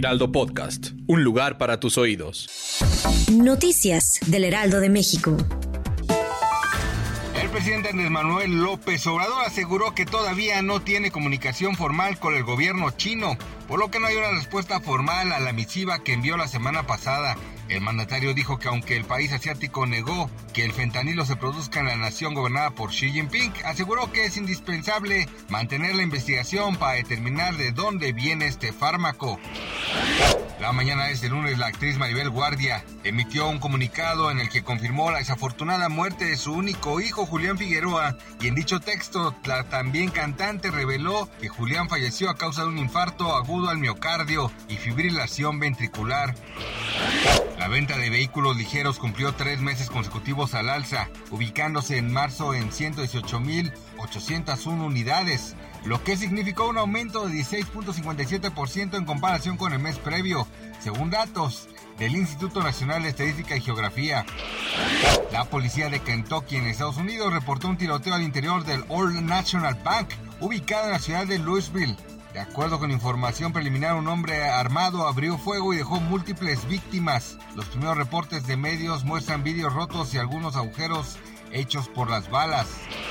Heraldo Podcast, un lugar para tus oídos. Noticias del Heraldo de México. El presidente Andrés Manuel López Obrador aseguró que todavía no tiene comunicación formal con el gobierno chino, por lo que no hay una respuesta formal a la misiva que envió la semana pasada el mandatario dijo que aunque el país asiático negó que el fentanilo se produzca en la nación gobernada por Xi Jinping, aseguró que es indispensable mantener la investigación para determinar de dónde viene este fármaco. La mañana de este lunes, la actriz Maribel Guardia emitió un comunicado en el que confirmó la desafortunada muerte de su único hijo, Julián Figueroa, y en dicho texto, la también cantante reveló que Julián falleció a causa de un infarto agudo al miocardio y fibrilación ventricular. La venta de vehículos ligeros cumplió tres meses consecutivos al alza, ubicándose en marzo en 118.801 unidades, lo que significó un aumento de 16.57% en comparación con el mes previo, según datos del Instituto Nacional de Estadística y Geografía. La policía de Kentucky en Estados Unidos reportó un tiroteo al interior del Old National Bank, ubicado en la ciudad de Louisville. De acuerdo con información preliminar, un hombre armado abrió fuego y dejó múltiples víctimas. Los primeros reportes de medios muestran vídeos rotos y algunos agujeros hechos por las balas.